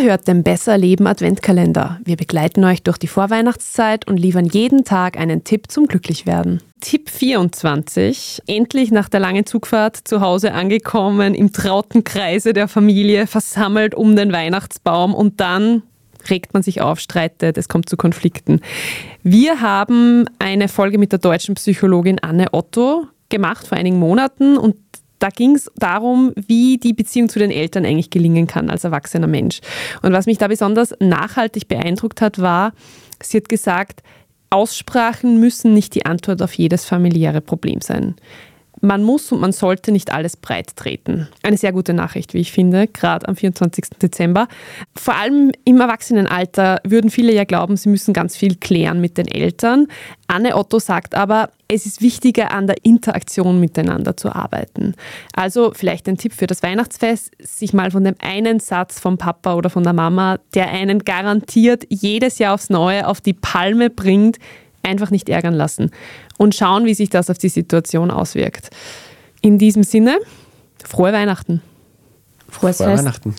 Ihr hört den Besser Leben Adventkalender. Wir begleiten euch durch die Vorweihnachtszeit und liefern jeden Tag einen Tipp zum Glücklichwerden. Tipp 24. Endlich nach der langen Zugfahrt zu Hause angekommen, im trauten Kreise der Familie, versammelt um den Weihnachtsbaum und dann regt man sich auf, streitet, es kommt zu Konflikten. Wir haben eine Folge mit der deutschen Psychologin Anne Otto gemacht vor einigen Monaten und da ging es darum, wie die Beziehung zu den Eltern eigentlich gelingen kann als erwachsener Mensch. Und was mich da besonders nachhaltig beeindruckt hat, war, sie hat gesagt, Aussprachen müssen nicht die Antwort auf jedes familiäre Problem sein. Man muss und man sollte nicht alles breit treten. Eine sehr gute Nachricht, wie ich finde, gerade am 24. Dezember. Vor allem im Erwachsenenalter würden viele ja glauben, sie müssen ganz viel klären mit den Eltern. Anne Otto sagt aber, es ist wichtiger, an der Interaktion miteinander zu arbeiten. Also vielleicht ein Tipp für das Weihnachtsfest, sich mal von dem einen Satz vom Papa oder von der Mama, der einen garantiert jedes Jahr aufs Neue auf die Palme bringt, einfach nicht ärgern lassen und schauen, wie sich das auf die Situation auswirkt. In diesem Sinne, frohe Weihnachten. Frohes frohe Fest. Weihnachten.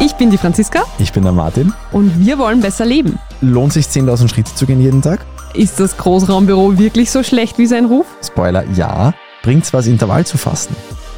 Ich bin die Franziska. Ich bin der Martin. Und wir wollen besser leben. Lohnt sich 10.000 Schritte zu gehen jeden Tag? Ist das Großraumbüro wirklich so schlecht wie sein Ruf? Spoiler, ja. Bringt's was, Intervall zu fassen?